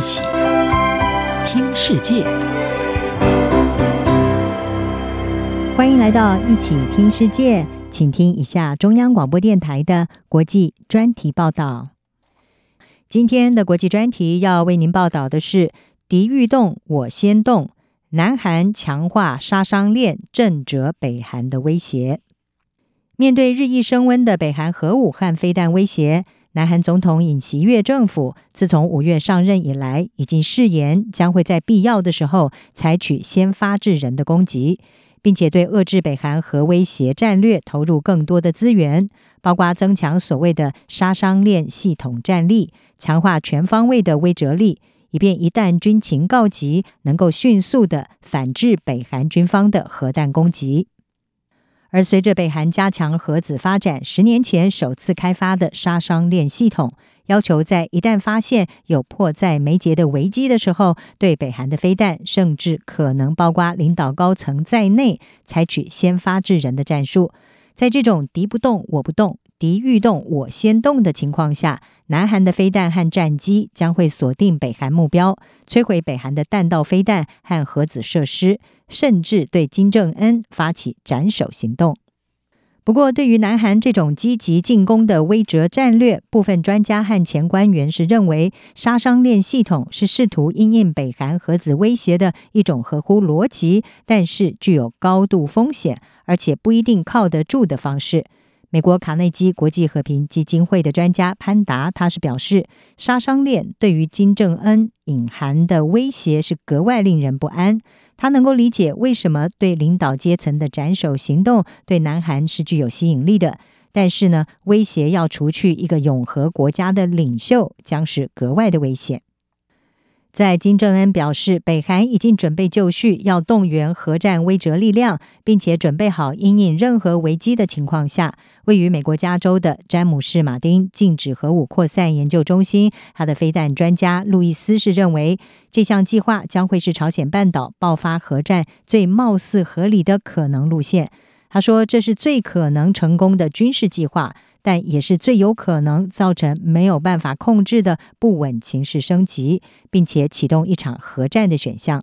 一起听世界，欢迎来到一起听世界，请听一下中央广播电台的国际专题报道。今天的国际专题要为您报道的是：敌欲动，我先动，南韩强化杀伤链，震慑北韩的威胁。面对日益升温的北韩核武和飞弹威胁，南韩总统尹锡悦政府自从五月上任以来，已经誓言将会在必要的时候采取先发制人的攻击，并且对遏制北韩核威胁战略投入更多的资源，包括增强所谓的杀伤链系统战力，强化全方位的威慑力，以便一旦军情告急，能够迅速地反制北韩军方的核弹攻击。而随着北韩加强核子发展，十年前首次开发的杀伤链系统，要求在一旦发现有迫在眉睫的危机的时候，对北韩的飞弹，甚至可能包括领导高层在内，采取先发制人的战术。在这种敌不动我不动，敌欲动我先动的情况下，南韩的飞弹和战机将会锁定北韩目标，摧毁北韩的弹道飞弹和核子设施。甚至对金正恩发起斩首行动。不过，对于南韩这种积极进攻的威慑战略，部分专家和前官员是认为，杀伤链系统是试图因应北韩核子威胁的一种合乎逻辑，但是具有高度风险，而且不一定靠得住的方式。美国卡内基国际和平基金会的专家潘达，他是表示，杀伤链对于金正恩隐含的威胁是格外令人不安。他能够理解为什么对领导阶层的斩首行动对南韩是具有吸引力的，但是呢，威胁要除去一个永和国家的领袖，将是格外的危险。在金正恩表示北韩已经准备就绪，要动员核战威慑力量，并且准备好因应任何危机的情况下，位于美国加州的詹姆士·马丁禁止核武扩散研究中心，他的飞弹专家路易斯是认为，这项计划将会是朝鲜半岛爆发核战最貌似合理的可能路线。他说，这是最可能成功的军事计划。但也是最有可能造成没有办法控制的不稳情势升级，并且启动一场核战的选项。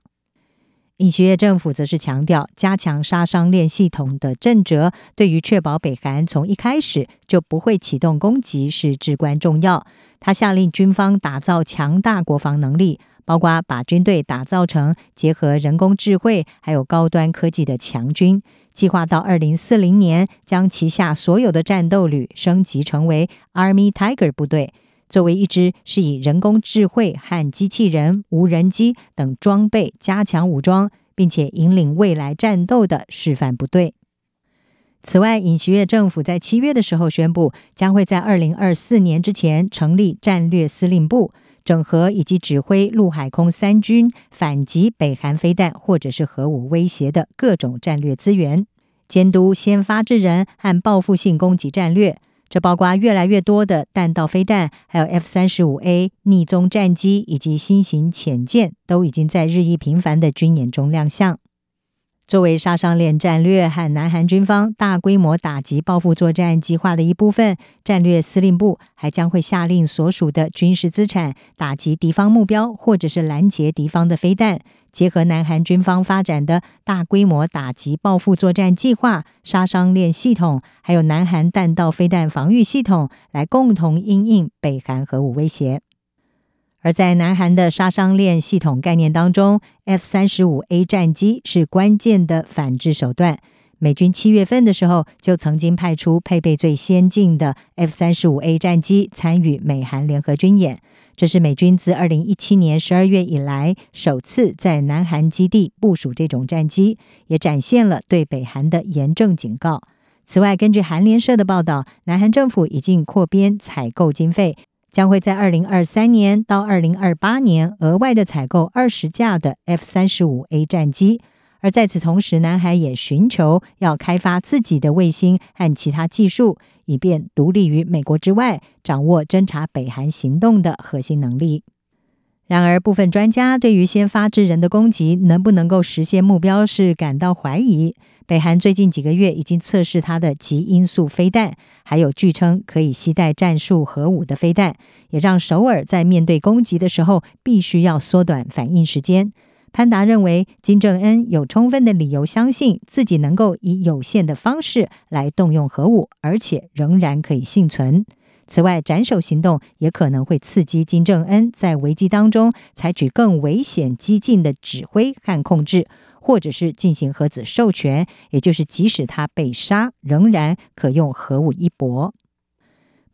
尹锡悦政府则是强调，加强杀伤链系统的震慑，对于确保北韩从一开始就不会启动攻击是至关重要。他下令军方打造强大国防能力。包括把军队打造成结合人工智慧还有高端科技的强军，计划到二零四零年将旗下所有的战斗旅升级成为 Army Tiger 部队，作为一支是以人工智慧和机器人、无人机等装备加强武装，并且引领未来战斗的示范部队。此外，尹锡悦政府在七月的时候宣布，将会在二零二四年之前成立战略司令部。整合以及指挥陆海空三军反击北韩飞弹或者是核武威胁的各种战略资源，监督先发制人和报复性攻击战略。这包括越来越多的弹道飞弹，还有 F 三十五 A 逆踪战机以及新型潜舰，都已经在日益频繁的军演中亮相。作为杀伤链战略和南韩军方大规模打击报复作战计划的一部分，战略司令部还将会下令所属的军事资产打击敌方目标，或者是拦截敌方的飞弹。结合南韩军方发展的大规模打击报复作战计划、杀伤链系统，还有南韩弹道飞弹防御系统，来共同因应北韩核武威胁。而在南韩的杀伤链系统概念当中，F 三十五 A 战机是关键的反制手段。美军七月份的时候就曾经派出配备最先进的 F 三十五 A 战机参与美韩联合军演，这是美军自二零一七年十二月以来首次在南韩基地部署这种战机，也展现了对北韩的严正警告。此外，根据韩联社的报道，南韩政府已经扩编采购经费。将会在二零二三年到二零二八年额外的采购二十架的 F 三十五 A 战机，而在此同时，南海也寻求要开发自己的卫星和其他技术，以便独立于美国之外，掌握侦察北韩行动的核心能力。然而，部分专家对于先发制人的攻击能不能够实现目标是感到怀疑。北韩最近几个月已经测试它的极音速飞弹，还有据称可以携带战术核武的飞弹，也让首尔在面对攻击的时候必须要缩短反应时间。潘达认为，金正恩有充分的理由相信自己能够以有限的方式来动用核武，而且仍然可以幸存。此外，斩首行动也可能会刺激金正恩在危机当中采取更危险、激进的指挥和控制，或者是进行核子授权，也就是即使他被杀，仍然可用核武一搏。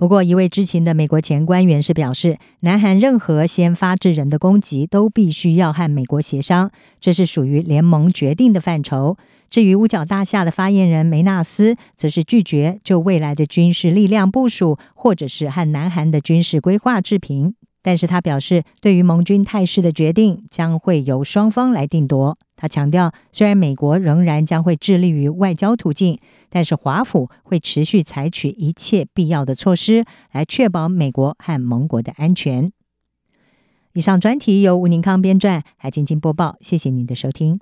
不过，一位知情的美国前官员是表示，南韩任何先发制人的攻击都必须要和美国协商，这是属于联盟决定的范畴。至于五角大厦的发言人梅纳斯，则是拒绝就未来的军事力量部署，或者是和南韩的军事规划置评。但是他表示，对于盟军态势的决定，将会由双方来定夺。他强调，虽然美国仍然将会致力于外交途径，但是华府会持续采取一切必要的措施，来确保美国和盟国的安全。以上专题由吴宁康编撰，还静静播报。谢谢您的收听。